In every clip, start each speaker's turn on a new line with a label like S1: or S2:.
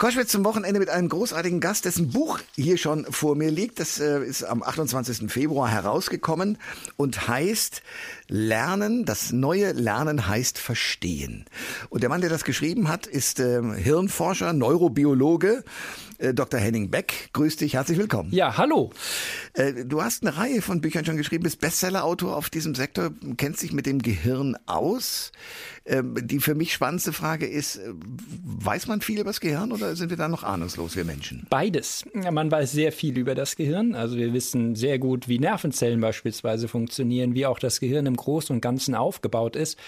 S1: Koschwitz zum Wochenende mit einem großartigen Gast, dessen Buch hier schon vor mir liegt. Das äh, ist am 28. Februar herausgekommen und heißt Lernen. Das neue Lernen heißt Verstehen. Und der Mann, der das geschrieben hat, ist äh, Hirnforscher, Neurobiologe, äh, Dr. Henning Beck. Grüß dich, herzlich willkommen.
S2: Ja, hallo.
S1: Äh, du hast eine Reihe von Büchern schon geschrieben, bist Bestsellerautor auf diesem Sektor, kennst dich mit dem Gehirn aus. Ähm, die für mich spannendste Frage ist, weiß man viel über das Gehirn oder sind wir da noch ahnungslos, wir Menschen?
S2: Beides. Man weiß sehr viel über das Gehirn. Also wir wissen sehr gut, wie Nervenzellen beispielsweise funktionieren, wie auch das Gehirn im Großen und Ganzen aufgebaut ist.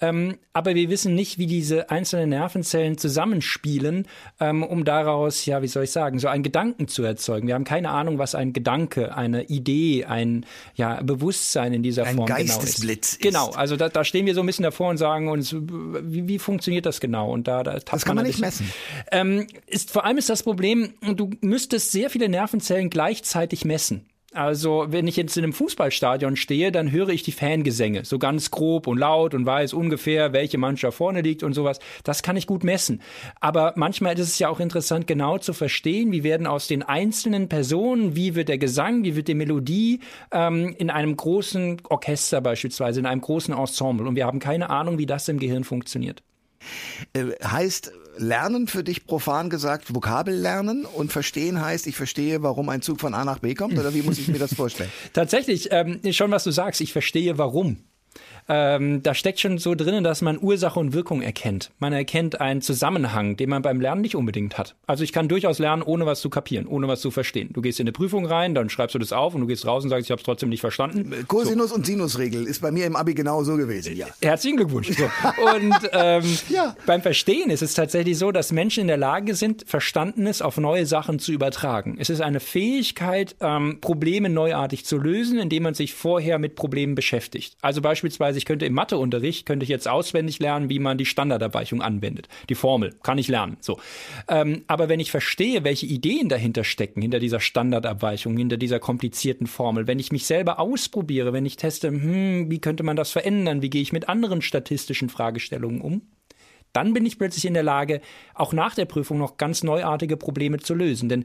S2: Ähm, aber wir wissen nicht, wie diese einzelnen Nervenzellen zusammenspielen, ähm, um daraus, ja, wie soll ich sagen, so einen Gedanken zu erzeugen. Wir haben keine Ahnung, was ein Gedanke, eine Idee, ein ja, Bewusstsein in dieser
S1: ein
S2: Form
S1: Geistesblitz
S2: genau ist. Genau, also da, da stehen wir so ein bisschen davor und sagen uns, wie, wie funktioniert das genau? Und da, da
S1: das kann man nicht messen.
S2: Ähm, ist, vor allem ist das Problem, du müsstest sehr viele Nervenzellen gleichzeitig messen. Also, wenn ich jetzt in einem Fußballstadion stehe, dann höre ich die Fangesänge, so ganz grob und laut und weiß ungefähr, welche Mannschaft vorne liegt und sowas. Das kann ich gut messen. Aber manchmal ist es ja auch interessant, genau zu verstehen, wie werden aus den einzelnen Personen, wie wird der Gesang, wie wird die Melodie ähm, in einem großen Orchester beispielsweise, in einem großen Ensemble. Und wir haben keine Ahnung, wie das im Gehirn funktioniert.
S1: Äh, heißt, Lernen für dich profan gesagt Vokabel lernen und verstehen heißt, ich verstehe, warum ein Zug von A nach B kommt oder wie muss ich mir das vorstellen?
S2: Tatsächlich, ähm, schon was du sagst, ich verstehe warum ähm, da steckt schon so drinnen, dass man Ursache und Wirkung erkennt. Man erkennt einen Zusammenhang, den man beim Lernen nicht unbedingt hat. Also ich kann durchaus lernen, ohne was zu kapieren, ohne was zu verstehen. Du gehst in eine Prüfung rein, dann schreibst du das auf und du gehst raus und sagst, ich habe es trotzdem nicht verstanden.
S1: Cosinus so. und Sinusregel ist bei mir im Abi genau so gewesen, ja.
S2: Herzlichen Glückwunsch. So. Und ähm, ja. beim Verstehen ist es tatsächlich so, dass Menschen in der Lage sind, Verstandenes auf neue Sachen zu übertragen. Es ist eine Fähigkeit, ähm, Probleme neuartig zu lösen, indem man sich vorher mit Problemen beschäftigt. Also beispielsweise ich könnte im Matheunterricht, könnte ich jetzt auswendig lernen, wie man die Standardabweichung anwendet. Die Formel kann ich lernen. So. Ähm, aber wenn ich verstehe, welche Ideen dahinter stecken, hinter dieser Standardabweichung, hinter dieser komplizierten Formel, wenn ich mich selber ausprobiere, wenn ich teste, hm, wie könnte man das verändern, wie gehe ich mit anderen statistischen Fragestellungen um, dann bin ich plötzlich in der Lage, auch nach der Prüfung noch ganz neuartige Probleme zu lösen. Denn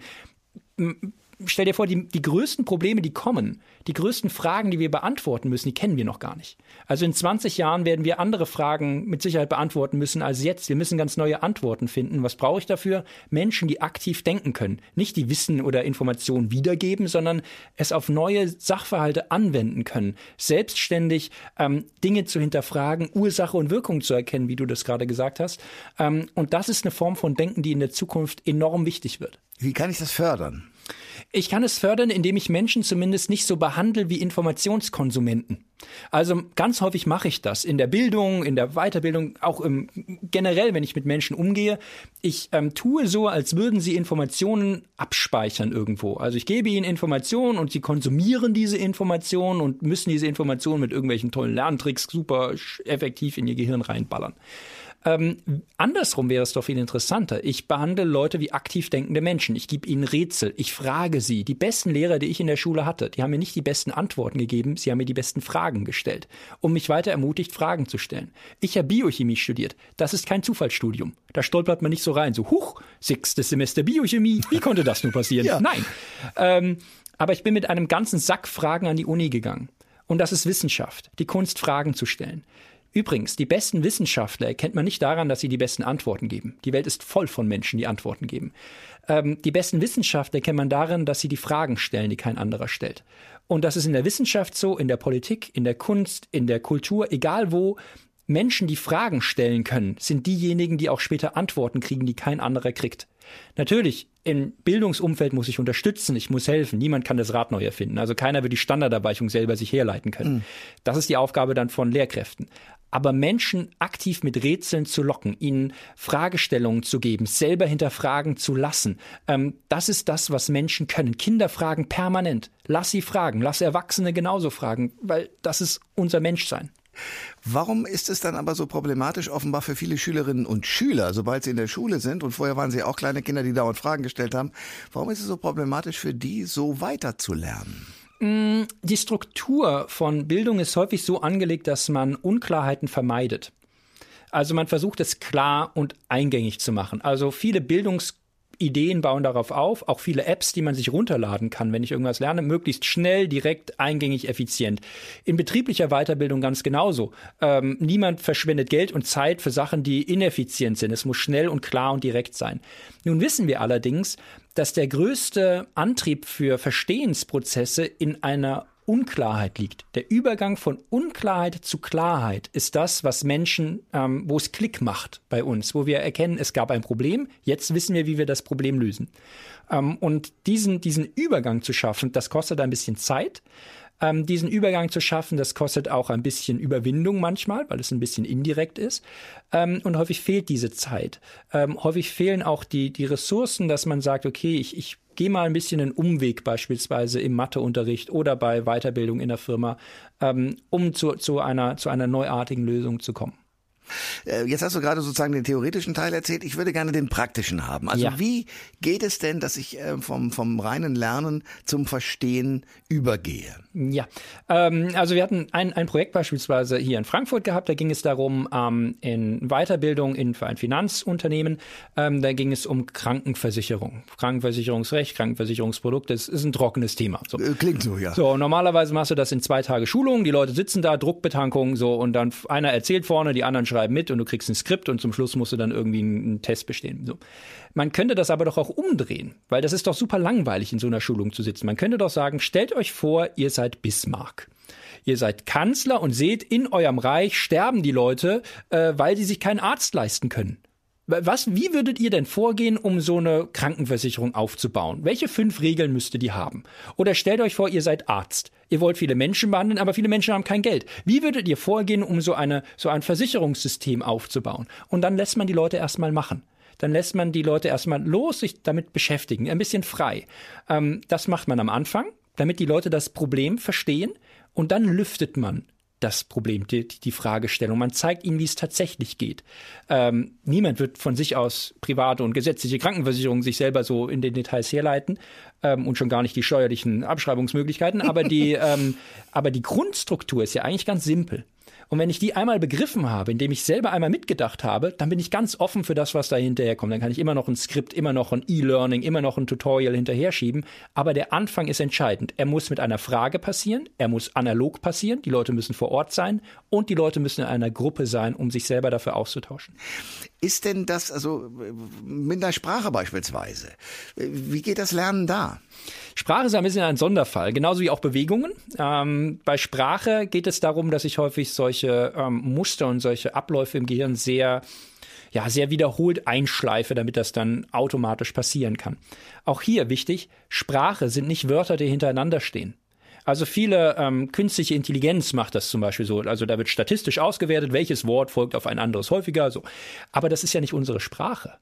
S2: stell dir vor, die, die größten Probleme, die kommen, die größten Fragen, die wir beantworten müssen, die kennen wir noch gar nicht. Also in 20 Jahren werden wir andere Fragen mit Sicherheit beantworten müssen als jetzt. Wir müssen ganz neue Antworten finden. Was brauche ich dafür? Menschen, die aktiv denken können. Nicht die Wissen oder Informationen wiedergeben, sondern es auf neue Sachverhalte anwenden können. Selbstständig ähm, Dinge zu hinterfragen, Ursache und Wirkung zu erkennen, wie du das gerade gesagt hast. Ähm, und das ist eine Form von Denken, die in der Zukunft enorm wichtig wird.
S1: Wie kann ich das fördern?
S2: Ich kann es fördern, indem ich Menschen zumindest nicht so behandle wie Informationskonsumenten. Also ganz häufig mache ich das in der Bildung, in der Weiterbildung, auch im, generell, wenn ich mit Menschen umgehe. Ich ähm, tue so, als würden sie Informationen abspeichern irgendwo. Also ich gebe ihnen Informationen und sie konsumieren diese Informationen und müssen diese Informationen mit irgendwelchen tollen Lerntricks super effektiv in ihr Gehirn reinballern. Ähm, andersrum wäre es doch viel interessanter. Ich behandle Leute wie aktiv denkende Menschen. Ich gebe ihnen Rätsel. Ich frage sie. Die besten Lehrer, die ich in der Schule hatte, die haben mir nicht die besten Antworten gegeben, sie haben mir die besten Fragen gestellt und mich weiter ermutigt, Fragen zu stellen. Ich habe Biochemie studiert. Das ist kein Zufallsstudium. Da stolpert man nicht so rein, so, huch, sechstes Semester Biochemie. Wie konnte das nur passieren? ja. Nein. Ähm, aber ich bin mit einem ganzen Sack Fragen an die Uni gegangen. Und das ist Wissenschaft, die Kunst, Fragen zu stellen. Übrigens, die besten Wissenschaftler erkennt man nicht daran, dass sie die besten Antworten geben. Die Welt ist voll von Menschen, die Antworten geben. Ähm, die besten Wissenschaftler erkennt man daran, dass sie die Fragen stellen, die kein anderer stellt. Und das ist in der Wissenschaft so, in der Politik, in der Kunst, in der Kultur, egal wo. Menschen, die Fragen stellen können, sind diejenigen, die auch später Antworten kriegen, die kein anderer kriegt. Natürlich, im Bildungsumfeld muss ich unterstützen, ich muss helfen. Niemand kann das Rad neu erfinden. Also keiner wird die Standardabweichung selber sich herleiten können. Mhm. Das ist die Aufgabe dann von Lehrkräften aber Menschen aktiv mit Rätseln zu locken, ihnen Fragestellungen zu geben, selber hinterfragen zu lassen, ähm, das ist das, was Menschen können. Kinder fragen permanent. Lass sie fragen, lass Erwachsene genauso fragen, weil das ist unser Menschsein.
S1: Warum ist es dann aber so problematisch offenbar für viele Schülerinnen und Schüler, sobald sie in der Schule sind, und vorher waren sie auch kleine Kinder, die dauernd Fragen gestellt haben, warum ist es so problematisch für die, so weiter zu lernen?
S2: Mm, die Struktur von Bildung ist häufig so angelegt, dass man Unklarheiten vermeidet. Also man versucht es klar und eingängig zu machen. Also viele Bildungs Ideen bauen darauf auf, auch viele Apps, die man sich runterladen kann, wenn ich irgendwas lerne, möglichst schnell, direkt, eingängig, effizient. In betrieblicher Weiterbildung ganz genauso. Ähm, niemand verschwendet Geld und Zeit für Sachen, die ineffizient sind. Es muss schnell und klar und direkt sein. Nun wissen wir allerdings, dass der größte Antrieb für Verstehensprozesse in einer Unklarheit liegt. Der Übergang von Unklarheit zu Klarheit ist das, was Menschen, ähm, wo es Klick macht bei uns, wo wir erkennen, es gab ein Problem, jetzt wissen wir, wie wir das Problem lösen. Ähm, und diesen, diesen Übergang zu schaffen, das kostet ein bisschen Zeit. Ähm, diesen Übergang zu schaffen, das kostet auch ein bisschen Überwindung manchmal, weil es ein bisschen indirekt ist. Ähm, und häufig fehlt diese Zeit. Ähm, häufig fehlen auch die, die Ressourcen, dass man sagt, okay, ich, ich geh mal ein bisschen einen Umweg beispielsweise im Matheunterricht oder bei Weiterbildung in der Firma, ähm, um zu, zu, einer, zu einer neuartigen Lösung zu kommen.
S1: Äh, jetzt hast du gerade sozusagen den theoretischen Teil erzählt. Ich würde gerne den praktischen haben. Also ja. wie geht es denn, dass ich äh, vom, vom reinen Lernen zum Verstehen übergehe?
S2: Ja, ähm, also wir hatten ein, ein Projekt beispielsweise hier in Frankfurt gehabt. Da ging es darum, ähm, in Weiterbildung in, für ein Finanzunternehmen, ähm, da ging es um Krankenversicherung. Krankenversicherungsrecht, Krankenversicherungsprodukt, das ist ein trockenes Thema.
S1: So. Äh, klingt so, ja.
S2: So, normalerweise machst du das in zwei Tage Schulung. Die Leute sitzen da, Druckbetankung, so, und dann einer erzählt vorne, die anderen schreiben schreiben mit und du kriegst ein Skript und zum Schluss musst du dann irgendwie einen Test bestehen. So. Man könnte das aber doch auch umdrehen, weil das ist doch super langweilig, in so einer Schulung zu sitzen. Man könnte doch sagen, stellt euch vor, ihr seid Bismarck. Ihr seid Kanzler und seht, in eurem Reich sterben die Leute, äh, weil sie sich keinen Arzt leisten können. Was, wie würdet ihr denn vorgehen, um so eine Krankenversicherung aufzubauen? Welche fünf Regeln müsstet ihr haben? Oder stellt euch vor, ihr seid Arzt. Ihr wollt viele Menschen behandeln, aber viele Menschen haben kein Geld. Wie würdet ihr vorgehen, um so eine, so ein Versicherungssystem aufzubauen? Und dann lässt man die Leute erstmal machen dann lässt man die Leute erstmal los, sich damit beschäftigen, ein bisschen frei. Ähm, das macht man am Anfang, damit die Leute das Problem verstehen und dann lüftet man das Problem, die, die Fragestellung. Man zeigt ihnen, wie es tatsächlich geht. Ähm, niemand wird von sich aus private und gesetzliche Krankenversicherungen sich selber so in den Details herleiten ähm, und schon gar nicht die steuerlichen Abschreibungsmöglichkeiten. Aber die, ähm, aber die Grundstruktur ist ja eigentlich ganz simpel. Und wenn ich die einmal begriffen habe, indem ich selber einmal mitgedacht habe, dann bin ich ganz offen für das, was da hinterher kommt. Dann kann ich immer noch ein Skript, immer noch ein E-Learning, immer noch ein Tutorial hinterher schieben. Aber der Anfang ist entscheidend. Er muss mit einer Frage passieren, er muss analog passieren, die Leute müssen vor Ort sein und die Leute müssen in einer Gruppe sein, um sich selber dafür auszutauschen.
S1: Ist denn das, also mit einer Sprache beispielsweise, wie geht das Lernen da?
S2: Sprache ist ein bisschen ein Sonderfall, genauso wie auch Bewegungen. Ähm, bei Sprache geht es darum, dass ich häufig solche ähm, Muster und solche Abläufe im Gehirn sehr ja, sehr wiederholt einschleife, damit das dann automatisch passieren kann. Auch hier wichtig, Sprache sind nicht Wörter, die hintereinander stehen. Also viele ähm, künstliche Intelligenz macht das zum Beispiel so. Also da wird statistisch ausgewertet, welches Wort folgt auf ein anderes häufiger. So. Aber das ist ja nicht unsere Sprache.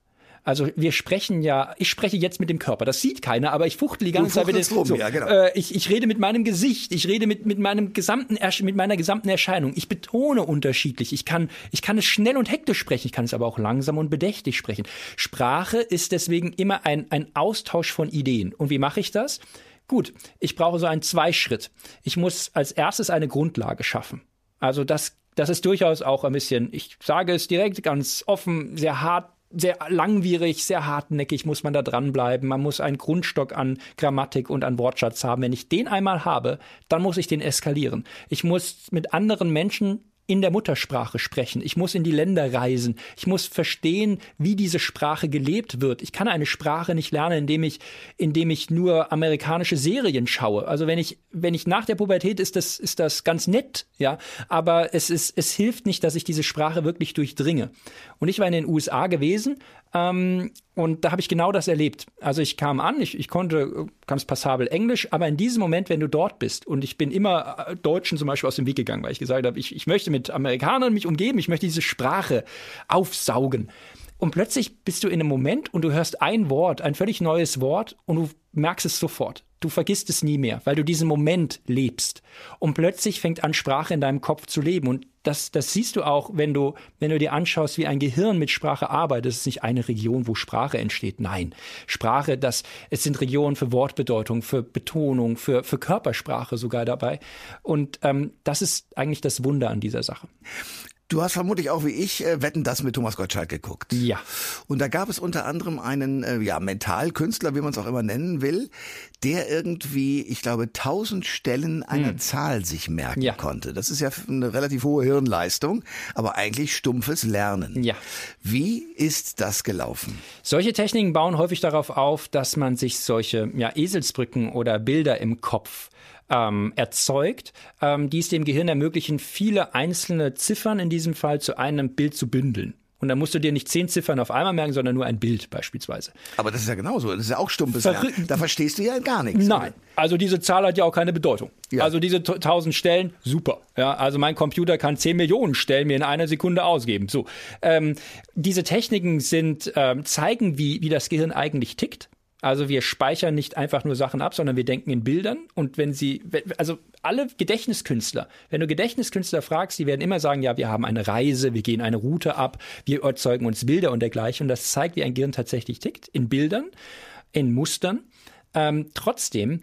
S2: Also wir sprechen ja, ich spreche jetzt mit dem Körper, das sieht keiner, aber ich fuchtel die ganze Zeit mit dem,
S1: so, ja, genau.
S2: äh, ich, ich rede mit meinem Gesicht, ich rede mit, mit meinem gesamten, mit meiner gesamten Erscheinung. Ich betone unterschiedlich. Ich kann, ich kann es schnell und hektisch sprechen, ich kann es aber auch langsam und bedächtig sprechen. Sprache ist deswegen immer ein, ein Austausch von Ideen. Und wie mache ich das? Gut, ich brauche so einen Zweischritt. Ich muss als erstes eine Grundlage schaffen. Also das, das ist durchaus auch ein bisschen, ich sage es direkt ganz offen, sehr hart sehr langwierig, sehr hartnäckig muss man da dranbleiben. Man muss einen Grundstock an Grammatik und an Wortschatz haben. Wenn ich den einmal habe, dann muss ich den eskalieren. Ich muss mit anderen Menschen in der Muttersprache sprechen. Ich muss in die Länder reisen. Ich muss verstehen, wie diese Sprache gelebt wird. Ich kann eine Sprache nicht lernen, indem ich, indem ich nur amerikanische Serien schaue. Also wenn ich, wenn ich nach der Pubertät ist das, ist das ganz nett, ja. Aber es ist, es hilft nicht, dass ich diese Sprache wirklich durchdringe. Und ich war in den USA gewesen ähm, und da habe ich genau das erlebt. Also ich kam an, ich, ich konnte äh, ganz passabel Englisch, aber in diesem Moment, wenn du dort bist, und ich bin immer äh, Deutschen zum Beispiel aus dem Weg gegangen, weil ich gesagt habe, ich, ich möchte mit Amerikanern mich umgeben, ich möchte diese Sprache aufsaugen. Und plötzlich bist du in einem Moment und du hörst ein Wort, ein völlig neues Wort und du merkst es sofort. Du vergisst es nie mehr, weil du diesen Moment lebst. Und plötzlich fängt an, Sprache in deinem Kopf zu leben. Und das, das siehst du auch, wenn du, wenn du dir anschaust, wie ein Gehirn mit Sprache arbeitet. Es ist nicht eine Region, wo Sprache entsteht. Nein. Sprache, das, es sind Regionen für Wortbedeutung, für Betonung, für, für Körpersprache sogar dabei. Und ähm, das ist eigentlich das Wunder an dieser Sache.
S1: Du hast vermutlich auch wie ich äh, Wetten das mit Thomas Gottschalk geguckt.
S2: Ja.
S1: Und da gab es unter anderem einen äh, ja, Mentalkünstler, wie man es auch immer nennen will, der irgendwie, ich glaube, tausend Stellen einer hm. Zahl sich merken ja. konnte. Das ist ja eine relativ hohe Hirnleistung, aber eigentlich stumpfes Lernen.
S2: Ja.
S1: Wie ist das gelaufen?
S2: Solche Techniken bauen häufig darauf auf, dass man sich solche ja, Eselsbrücken oder Bilder im Kopf ähm, erzeugt, ähm, die es dem Gehirn ermöglichen, viele einzelne Ziffern in diesem Fall zu einem Bild zu bündeln. Und dann musst du dir nicht zehn Ziffern auf einmal merken, sondern nur ein Bild beispielsweise.
S1: Aber das ist ja genauso. Das ist ja auch stumpes Verrü Da verstehst du ja gar nichts.
S2: Nein. Also diese Zahl hat ja auch keine Bedeutung. Ja. Also diese tausend Stellen, super. Ja, also mein Computer kann zehn Millionen Stellen mir in einer Sekunde ausgeben. So. Ähm, diese Techniken sind, ähm, zeigen, wie, wie das Gehirn eigentlich tickt. Also wir speichern nicht einfach nur Sachen ab, sondern wir denken in Bildern. Und wenn sie, also alle Gedächtniskünstler, wenn du Gedächtniskünstler fragst, die werden immer sagen, ja, wir haben eine Reise, wir gehen eine Route ab, wir erzeugen uns Bilder und dergleichen. Und das zeigt, wie ein Gehirn tatsächlich tickt, in Bildern, in Mustern. Ähm, trotzdem,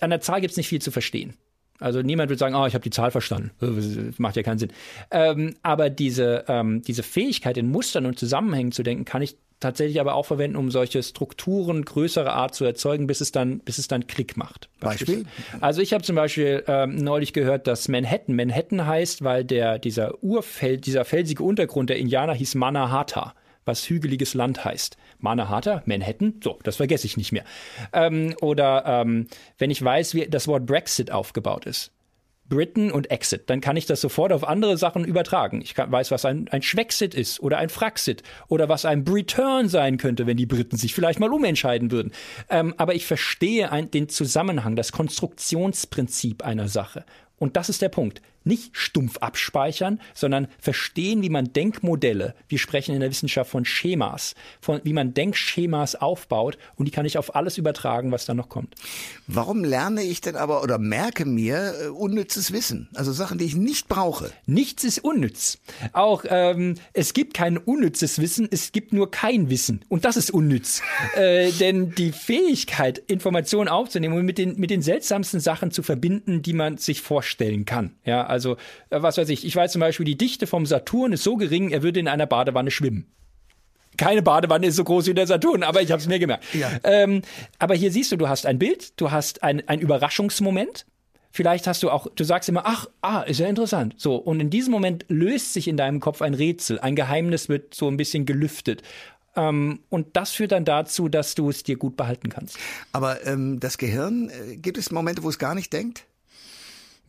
S2: an der Zahl gibt es nicht viel zu verstehen. Also niemand wird sagen, oh, ich habe die Zahl verstanden. Das macht ja keinen Sinn. Ähm, aber diese, ähm, diese Fähigkeit, in Mustern und Zusammenhängen zu denken, kann ich tatsächlich aber auch verwenden, um solche Strukturen größerer Art zu erzeugen, bis es dann, bis es dann Klick macht.
S1: Beispiel?
S2: Also ich habe zum Beispiel ähm, neulich gehört, dass Manhattan Manhattan heißt, weil der dieser Urfeld, dieser felsige Untergrund der Indianer hieß Manahata was hügeliges Land heißt. Manahata, Manhattan, so, das vergesse ich nicht mehr. Ähm, oder ähm, wenn ich weiß, wie das Wort Brexit aufgebaut ist. Britain und Exit. Dann kann ich das sofort auf andere Sachen übertragen. Ich kann, weiß, was ein, ein Schwexit ist oder ein Fraxit oder was ein Return sein könnte, wenn die Briten sich vielleicht mal umentscheiden würden. Ähm, aber ich verstehe ein, den Zusammenhang, das Konstruktionsprinzip einer Sache. Und das ist der Punkt nicht stumpf abspeichern, sondern verstehen, wie man Denkmodelle, wir sprechen in der Wissenschaft von Schemas, von wie man Denkschemas aufbaut und die kann ich auf alles übertragen, was da noch kommt.
S1: Warum lerne ich denn aber oder merke mir äh, unnützes Wissen? Also Sachen, die ich nicht brauche.
S2: Nichts ist unnütz. Auch ähm, es gibt kein unnützes Wissen, es gibt nur kein Wissen und das ist unnütz. äh, denn die Fähigkeit, Informationen aufzunehmen und mit den, mit den seltsamsten Sachen zu verbinden, die man sich vorstellen kann. Ja, also, äh, was weiß ich, ich weiß zum Beispiel, die Dichte vom Saturn ist so gering, er würde in einer Badewanne schwimmen keine Badewanne ist so groß wie der Saturn, aber ich habe es mir gemerkt. Ja. Ähm, aber hier siehst du, du hast ein Bild, du hast ein, ein Überraschungsmoment. Vielleicht hast du auch, du sagst immer, ach, ah, ist ja interessant. So, und in diesem Moment löst sich in deinem Kopf ein Rätsel, ein Geheimnis wird so ein bisschen gelüftet. Ähm, und das führt dann dazu, dass du es dir gut behalten kannst.
S1: Aber ähm, das Gehirn, äh, gibt es Momente, wo es gar nicht denkt?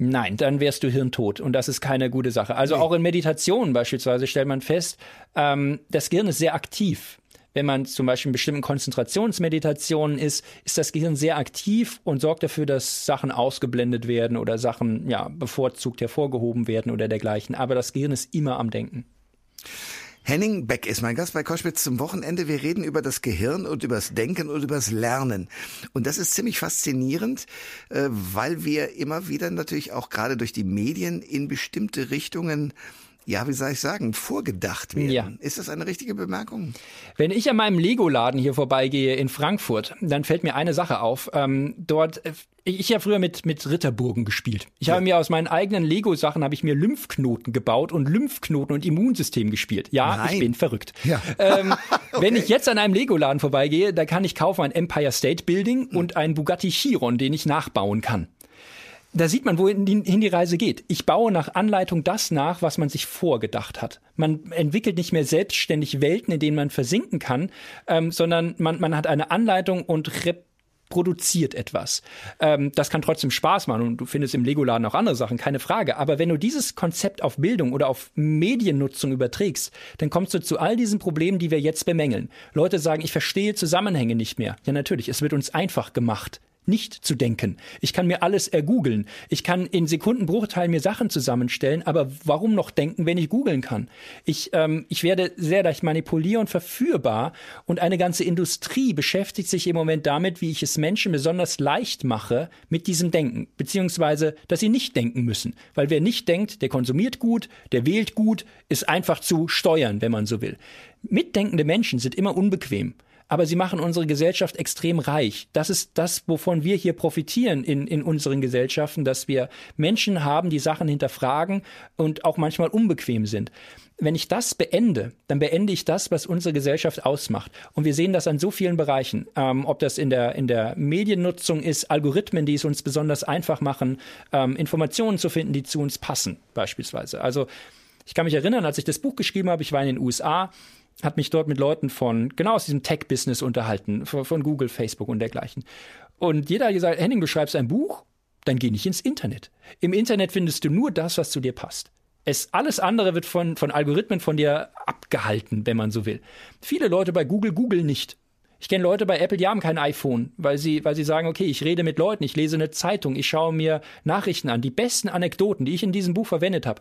S2: Nein, dann wärst du hirntot und das ist keine gute Sache. Also nee. auch in Meditationen beispielsweise stellt man fest, ähm, das Gehirn ist sehr aktiv. Wenn man zum Beispiel in bestimmten Konzentrationsmeditationen ist, ist das Gehirn sehr aktiv und sorgt dafür, dass Sachen ausgeblendet werden oder Sachen ja bevorzugt hervorgehoben werden oder dergleichen. Aber das Gehirn ist immer am Denken.
S1: Henning Beck ist mein Gast bei Koschwitz zum Wochenende. Wir reden über das Gehirn und über das Denken und über das Lernen. Und das ist ziemlich faszinierend, äh, weil wir immer wieder natürlich auch gerade durch die Medien in bestimmte Richtungen ja, wie soll ich sagen, vorgedacht werden. Ja. Ist das eine richtige Bemerkung?
S2: Wenn ich an meinem Lego-Laden hier vorbeigehe in Frankfurt, dann fällt mir eine Sache auf. Ähm, dort, äh, ich habe früher mit, mit Ritterburgen gespielt. Ich ja. habe mir aus meinen eigenen Lego-Sachen habe ich mir Lymphknoten gebaut und Lymphknoten und Immunsystem gespielt. Ja, Nein. ich bin verrückt. Ja. Ähm, okay. Wenn ich jetzt an einem Lego-Laden vorbeigehe, da kann ich kaufen ein Empire State Building hm. und einen Bugatti Chiron, den ich nachbauen kann da sieht man, wohin die, die Reise geht. Ich baue nach Anleitung das nach, was man sich vorgedacht hat. Man entwickelt nicht mehr selbstständig Welten, in denen man versinken kann, ähm, sondern man, man hat eine Anleitung und reproduziert etwas. Ähm, das kann trotzdem Spaß machen und du findest im Legoladen auch andere Sachen, keine Frage. Aber wenn du dieses Konzept auf Bildung oder auf Mediennutzung überträgst, dann kommst du zu all diesen Problemen, die wir jetzt bemängeln. Leute sagen, ich verstehe Zusammenhänge nicht mehr. Ja, natürlich, es wird uns einfach gemacht nicht zu denken. Ich kann mir alles ergoogeln. Ich kann in Sekundenbruchteilen mir Sachen zusammenstellen, aber warum noch denken, wenn ich googeln kann? Ich, ähm, ich werde sehr leicht manipulierbar und verführbar und eine ganze Industrie beschäftigt sich im Moment damit, wie ich es Menschen besonders leicht mache mit diesem Denken, beziehungsweise, dass sie nicht denken müssen. Weil wer nicht denkt, der konsumiert gut, der wählt gut, ist einfach zu steuern, wenn man so will. Mitdenkende Menschen sind immer unbequem aber sie machen unsere Gesellschaft extrem reich. Das ist das, wovon wir hier profitieren in, in unseren Gesellschaften, dass wir Menschen haben, die Sachen hinterfragen und auch manchmal unbequem sind. Wenn ich das beende, dann beende ich das, was unsere Gesellschaft ausmacht. Und wir sehen das an so vielen Bereichen. Ähm, ob das in der, in der Mediennutzung ist, Algorithmen, die es uns besonders einfach machen, ähm, Informationen zu finden, die zu uns passen, beispielsweise. Also ich kann mich erinnern, als ich das Buch geschrieben habe, ich war in den USA, hat mich dort mit Leuten von genau aus diesem Tech-Business unterhalten, von, von, Google, Facebook und dergleichen. Und jeder hat gesagt, Henning, du schreibst ein Buch, dann geh nicht ins Internet. Im Internet findest du nur das, was zu dir passt. Es, alles andere wird von, von Algorithmen von dir abgehalten, wenn man so will. Viele Leute bei Google Google nicht. Ich kenne Leute bei Apple, die haben kein iPhone, weil sie, weil sie sagen, okay, ich rede mit Leuten, ich lese eine Zeitung, ich schaue mir Nachrichten an. Die besten Anekdoten, die ich in diesem Buch verwendet habe,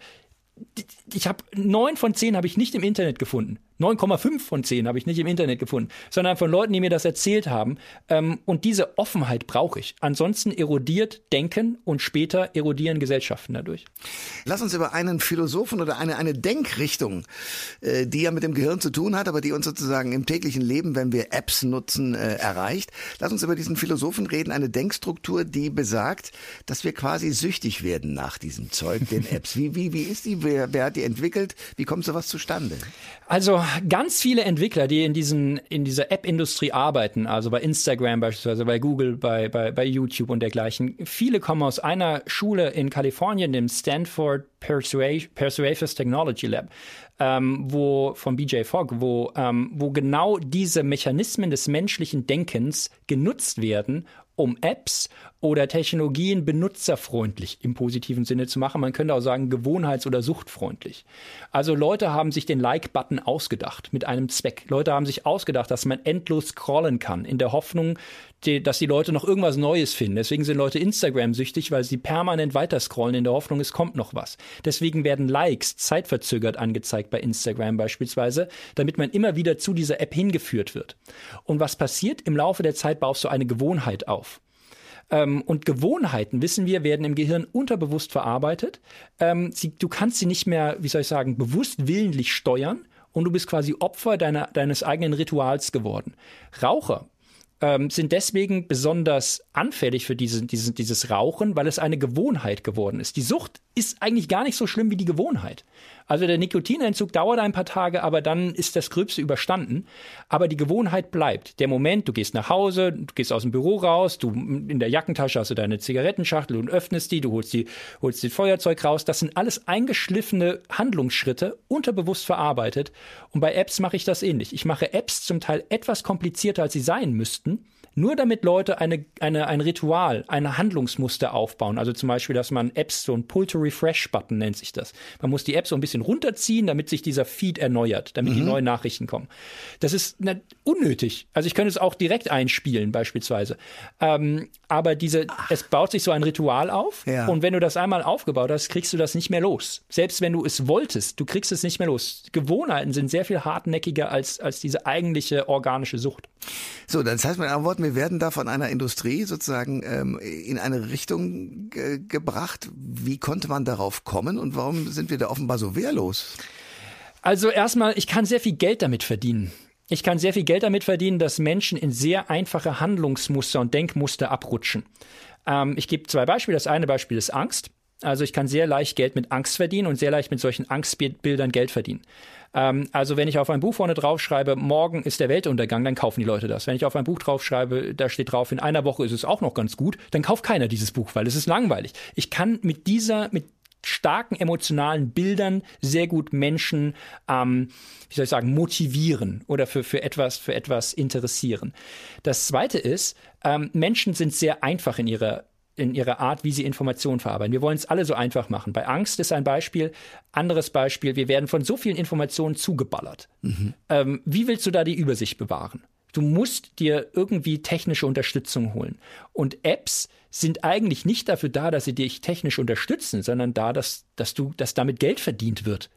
S2: ich habe neun von zehn habe ich nicht im Internet gefunden. 9,5 von 10 habe ich nicht im Internet gefunden, sondern von Leuten, die mir das erzählt haben. Ähm, und diese Offenheit brauche ich. Ansonsten erodiert Denken und später erodieren Gesellschaften dadurch.
S1: Lass uns über einen Philosophen oder eine, eine Denkrichtung, äh, die ja mit dem Gehirn zu tun hat, aber die uns sozusagen im täglichen Leben, wenn wir Apps nutzen, äh, erreicht. Lass uns über diesen Philosophen reden, eine Denkstruktur, die besagt, dass wir quasi süchtig werden nach diesem Zeug, den Apps. Wie, wie, wie ist die? Wer, wer hat die entwickelt? Wie kommt sowas zustande?
S2: Also ganz viele Entwickler, die in diesen in dieser App-Industrie arbeiten, also bei Instagram beispielsweise, bei Google, bei, bei, bei YouTube und dergleichen, viele kommen aus einer Schule in Kalifornien, dem Stanford Persuasive Technology Lab, ähm, wo von BJ Fogg, wo, ähm, wo genau diese Mechanismen des menschlichen Denkens genutzt werden, um Apps oder Technologien benutzerfreundlich im positiven Sinne zu machen. Man könnte auch sagen gewohnheits- oder suchtfreundlich. Also Leute haben sich den Like-Button ausgedacht mit einem Zweck. Leute haben sich ausgedacht, dass man endlos scrollen kann, in der Hoffnung, die, dass die Leute noch irgendwas Neues finden. Deswegen sind Leute Instagram-süchtig, weil sie permanent weiter scrollen in der Hoffnung, es kommt noch was. Deswegen werden Likes zeitverzögert angezeigt bei Instagram beispielsweise, damit man immer wieder zu dieser App hingeführt wird. Und was passiert? Im Laufe der Zeit baust du eine Gewohnheit auf. Ähm, und Gewohnheiten, wissen wir, werden im Gehirn unterbewusst verarbeitet. Ähm, sie, du kannst sie nicht mehr, wie soll ich sagen, bewusst willentlich steuern und du bist quasi Opfer deiner, deines eigenen Rituals geworden. Raucher ähm, sind deswegen besonders anfällig für diese, diese, dieses Rauchen, weil es eine Gewohnheit geworden ist. Die Sucht ist eigentlich gar nicht so schlimm wie die Gewohnheit. Also der Nikotinentzug dauert ein paar Tage, aber dann ist das Gröbste überstanden. Aber die Gewohnheit bleibt. Der Moment, du gehst nach Hause, du gehst aus dem Büro raus, du in der Jackentasche hast du deine Zigarettenschachtel und öffnest die, du holst die, holst das Feuerzeug raus. Das sind alles eingeschliffene Handlungsschritte, unterbewusst verarbeitet. Und bei Apps mache ich das ähnlich. Ich mache Apps zum Teil etwas komplizierter, als sie sein müssten nur damit Leute eine, eine, ein Ritual, ein Handlungsmuster aufbauen. Also zum Beispiel, dass man Apps, so ein Pull-to-Refresh-Button nennt sich das. Man muss die App so ein bisschen runterziehen, damit sich dieser Feed erneuert, damit mhm. die neuen Nachrichten kommen. Das ist na, unnötig. Also ich könnte es auch direkt einspielen, beispielsweise. Ähm, aber diese, es baut sich so ein Ritual auf. Ja. Und wenn du das einmal aufgebaut hast, kriegst du das nicht mehr los. Selbst wenn du es wolltest, du kriegst es nicht mehr los. Gewohnheiten sind sehr viel hartnäckiger als, als diese eigentliche organische Sucht.
S1: So, das heißt mit anderen Worten, wir werden da von einer Industrie sozusagen ähm, in eine Richtung ge gebracht. Wie konnte man darauf kommen und warum sind wir da offenbar so wehrlos?
S2: Also erstmal, ich kann sehr viel Geld damit verdienen. Ich kann sehr viel Geld damit verdienen, dass Menschen in sehr einfache Handlungsmuster und Denkmuster abrutschen. Ähm, ich gebe zwei Beispiele. Das eine Beispiel ist Angst. Also ich kann sehr leicht Geld mit Angst verdienen und sehr leicht mit solchen Angstbildern Geld verdienen. Ähm, also wenn ich auf ein Buch vorne draufschreibe, morgen ist der Weltuntergang, dann kaufen die Leute das. Wenn ich auf ein Buch draufschreibe, da steht drauf, in einer Woche ist es auch noch ganz gut, dann kauft keiner dieses Buch, weil es ist langweilig. Ich kann mit dieser, mit starken emotionalen Bildern sehr gut Menschen, ähm, wie soll ich sagen, motivieren oder für, für etwas, für etwas interessieren. Das zweite ist, ähm, Menschen sind sehr einfach in ihrer in ihrer Art, wie sie Informationen verarbeiten. Wir wollen es alle so einfach machen. Bei Angst ist ein Beispiel. Anderes Beispiel, wir werden von so vielen Informationen zugeballert. Mhm. Ähm, wie willst du da die Übersicht bewahren? Du musst dir irgendwie technische Unterstützung holen. Und Apps sind eigentlich nicht dafür da, dass sie dich technisch unterstützen, sondern da, dass, dass du, dass damit Geld verdient wird.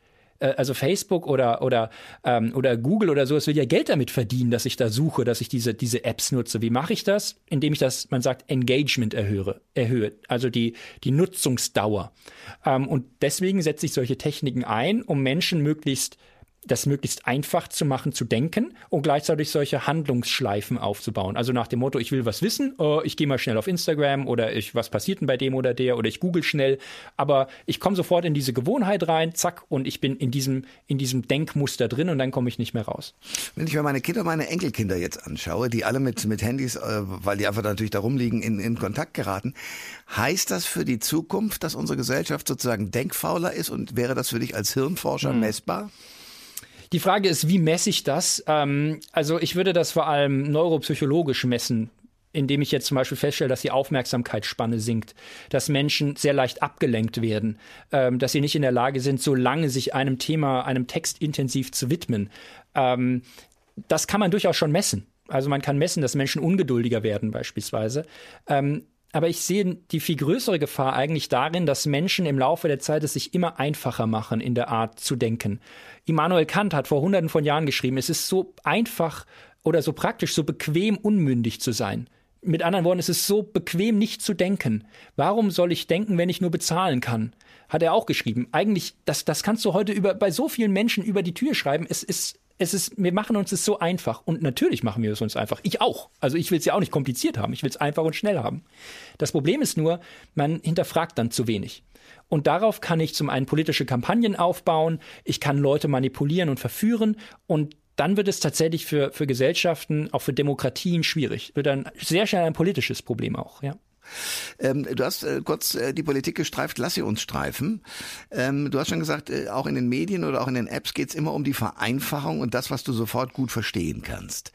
S2: Äh, also Facebook oder, oder, ähm, oder Google oder so, es will ja Geld damit verdienen, dass ich da suche, dass ich diese, diese Apps nutze. Wie mache ich das? Indem ich das, man sagt, Engagement erhöhe, erhöhe also die, die Nutzungsdauer. Ähm, und deswegen setze ich solche Techniken ein, um Menschen möglichst das möglichst einfach zu machen, zu denken und gleichzeitig solche Handlungsschleifen aufzubauen. Also nach dem Motto, ich will was wissen, oh, ich gehe mal schnell auf Instagram oder ich, was passiert denn bei dem oder der oder ich google schnell, aber ich komme sofort in diese Gewohnheit rein, zack, und ich bin in diesem, in diesem Denkmuster drin und dann komme ich nicht mehr raus.
S1: Wenn ich mir meine Kinder, meine Enkelkinder jetzt anschaue, die alle mit, mit Handys, äh, weil die einfach natürlich da rumliegen, in, in Kontakt geraten, heißt das für die Zukunft, dass unsere Gesellschaft sozusagen denkfauler ist und wäre das für dich als Hirnforscher hm. messbar?
S2: Die Frage ist, wie messe ich das? Ähm, also ich würde das vor allem neuropsychologisch messen indem ich jetzt zum Beispiel feststelle, dass die Aufmerksamkeitsspanne sinkt, dass Menschen sehr leicht abgelenkt werden, ähm, dass sie nicht in der Lage sind, so lange sich einem Thema, einem Text intensiv zu widmen. Ähm, das kann man durchaus schon messen. Also man kann messen, dass Menschen ungeduldiger werden beispielsweise. Ähm, aber ich sehe die viel größere Gefahr eigentlich darin, dass Menschen im Laufe der Zeit es sich immer einfacher machen, in der Art zu denken. Immanuel Kant hat vor hunderten von Jahren geschrieben, es ist so einfach oder so praktisch, so bequem, unmündig zu sein. Mit anderen Worten, es ist so bequem, nicht zu denken. Warum soll ich denken, wenn ich nur bezahlen kann? Hat er auch geschrieben. Eigentlich, das, das kannst du heute über, bei so vielen Menschen über die Tür schreiben. Es ist es ist, wir machen uns es so einfach. Und natürlich machen wir es uns einfach. Ich auch. Also ich will es ja auch nicht kompliziert haben. Ich will es einfach und schnell haben. Das Problem ist nur, man hinterfragt dann zu wenig. Und darauf kann ich zum einen politische Kampagnen aufbauen. Ich kann Leute manipulieren und verführen. Und dann wird es tatsächlich für, für Gesellschaften, auch für Demokratien schwierig. Wird dann sehr schnell ein politisches Problem auch, ja.
S1: Ähm, du hast äh, kurz äh, die Politik gestreift, lass sie uns streifen. Ähm, du hast schon gesagt, äh, auch in den Medien oder auch in den Apps geht es immer um die Vereinfachung und das, was du sofort gut verstehen kannst.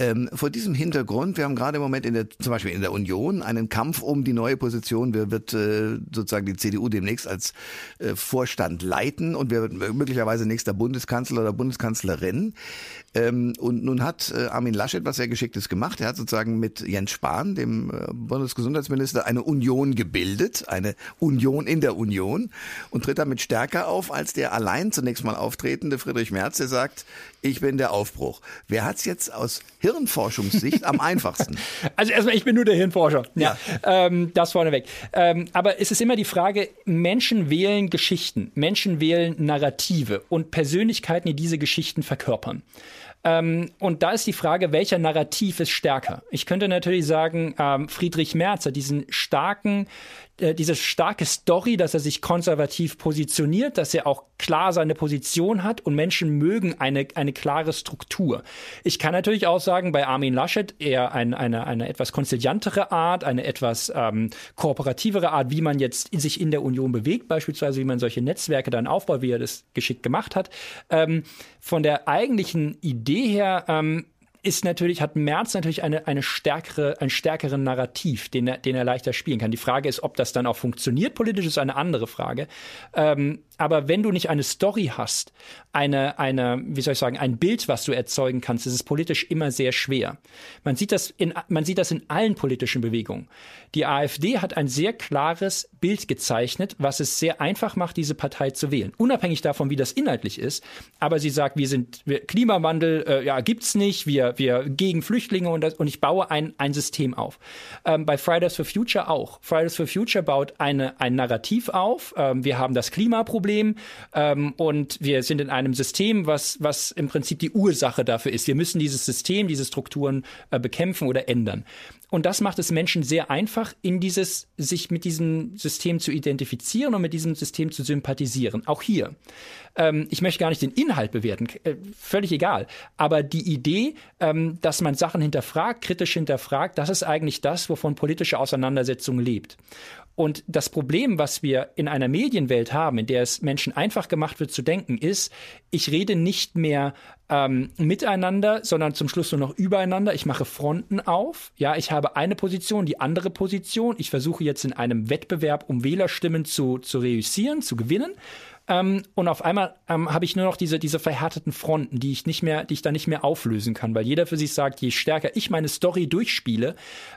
S1: Ähm, vor diesem Hintergrund, wir haben gerade im Moment in der, zum Beispiel in der Union einen Kampf um die neue Position. Wer wird äh, sozusagen die CDU demnächst als äh, Vorstand leiten und wer wird möglicherweise nächster Bundeskanzler oder Bundeskanzlerin. Ähm, und nun hat äh, Armin Laschet was sehr Geschicktes gemacht. Er hat sozusagen mit Jens Spahn, dem äh, Bundesgesundheitsminister, eine Union gebildet, eine Union in der Union und tritt damit stärker auf als der allein zunächst mal auftretende Friedrich Merz, der sagt, ich bin der Aufbruch. Wer hat's jetzt aus Hirnforschungssicht am einfachsten?
S2: Also erstmal, ich bin nur der Hirnforscher. Ja. ja. Ähm, das vorneweg. Ähm, aber es ist immer die Frage, Menschen wählen Geschichten, Menschen wählen Narrative und Persönlichkeiten, die diese Geschichten verkörpern. Ähm, und da ist die Frage, welcher Narrativ ist stärker? Ich könnte natürlich sagen, ähm, Friedrich Merz hat diesen starken, äh, diese starke Story, dass er sich konservativ positioniert, dass er auch klar seine Position hat und Menschen mögen eine, eine klare Struktur. Ich kann natürlich auch sagen, bei Armin Laschet eher ein, eine, eine etwas konziliantere Art, eine etwas ähm, kooperativere Art, wie man jetzt in sich in der Union bewegt, beispielsweise wie man solche Netzwerke dann aufbaut, wie er das geschickt gemacht hat. Ähm, von der eigentlichen Idee her ähm, ist natürlich, hat Merz natürlich eine, eine stärkere, ein stärkeren Narrativ, den er, den er leichter spielen kann. Die Frage ist, ob das dann auch funktioniert politisch, ist eine andere Frage. Ähm, aber wenn du nicht eine Story hast, eine, eine, wie soll ich sagen, ein Bild, was du erzeugen kannst, ist es politisch immer sehr schwer. Man sieht das in, man sieht das in allen politischen Bewegungen. Die AfD hat ein sehr klares Bild gezeichnet, was es sehr einfach macht, diese Partei zu wählen. Unabhängig davon, wie das inhaltlich ist. Aber sie sagt, wir sind, wir, Klimawandel, äh, ja, gibt's nicht, wir, wir gegen Flüchtlinge und, das, und ich baue ein, ein System auf. Ähm, bei Fridays for Future auch. Fridays for Future baut eine, ein Narrativ auf. Ähm, wir haben das Klimaproblem Problem ähm, und wir sind in einem System, was, was im Prinzip die Ursache dafür ist. Wir müssen dieses System, diese Strukturen äh, bekämpfen oder ändern. Und das macht es Menschen sehr einfach, in dieses, sich mit diesem System zu identifizieren und mit diesem System zu sympathisieren. Auch hier. Ähm, ich möchte gar nicht den Inhalt bewerten, äh, völlig egal. Aber die Idee, ähm, dass man Sachen hinterfragt, kritisch hinterfragt, das ist eigentlich das, wovon politische Auseinandersetzung lebt. Und das Problem, was wir in einer Medienwelt haben, in der es Menschen einfach gemacht wird zu denken, ist, ich rede nicht mehr ähm, miteinander, sondern zum Schluss nur noch übereinander. Ich mache Fronten auf. Ja, ich habe eine Position, die andere Position. Ich versuche jetzt in einem Wettbewerb, um Wählerstimmen zu, zu reüssieren, zu gewinnen. Ähm, und auf einmal ähm, habe ich nur noch diese, diese verhärteten Fronten, die ich nicht mehr, die ich da nicht mehr auflösen kann, weil jeder für sich sagt, je stärker ich meine Story durchspiele,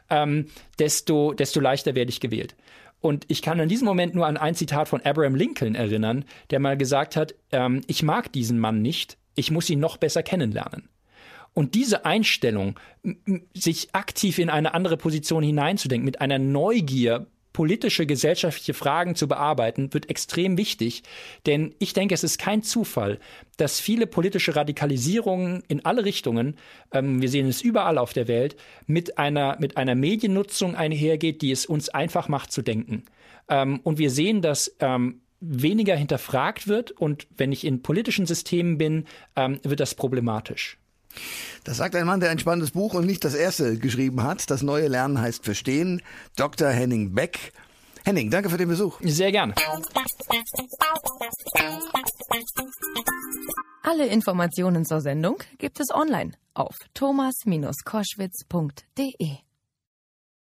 S2: ähm, desto, desto leichter werde ich gewählt. Und ich kann in diesem Moment nur an ein Zitat von Abraham Lincoln erinnern, der mal gesagt hat, ähm, ich mag diesen Mann nicht, ich muss ihn noch besser kennenlernen. Und diese Einstellung, sich aktiv in eine andere Position hineinzudenken, mit einer Neugier, politische, gesellschaftliche Fragen zu bearbeiten, wird extrem wichtig. Denn ich denke, es ist kein Zufall, dass viele politische Radikalisierungen in alle Richtungen, ähm, wir sehen es überall auf der Welt, mit einer, mit einer Mediennutzung einhergeht, die es uns einfach macht zu denken. Ähm, und wir sehen, dass ähm, weniger hinterfragt wird und wenn ich in politischen Systemen bin, ähm, wird das problematisch.
S1: Das sagt ein Mann, der ein spannendes Buch und nicht das erste geschrieben hat. Das neue Lernen heißt Verstehen. Dr. Henning Beck. Henning, danke für den Besuch.
S2: Sehr gerne.
S3: Alle Informationen zur Sendung gibt es online auf thomas-koschwitz.de.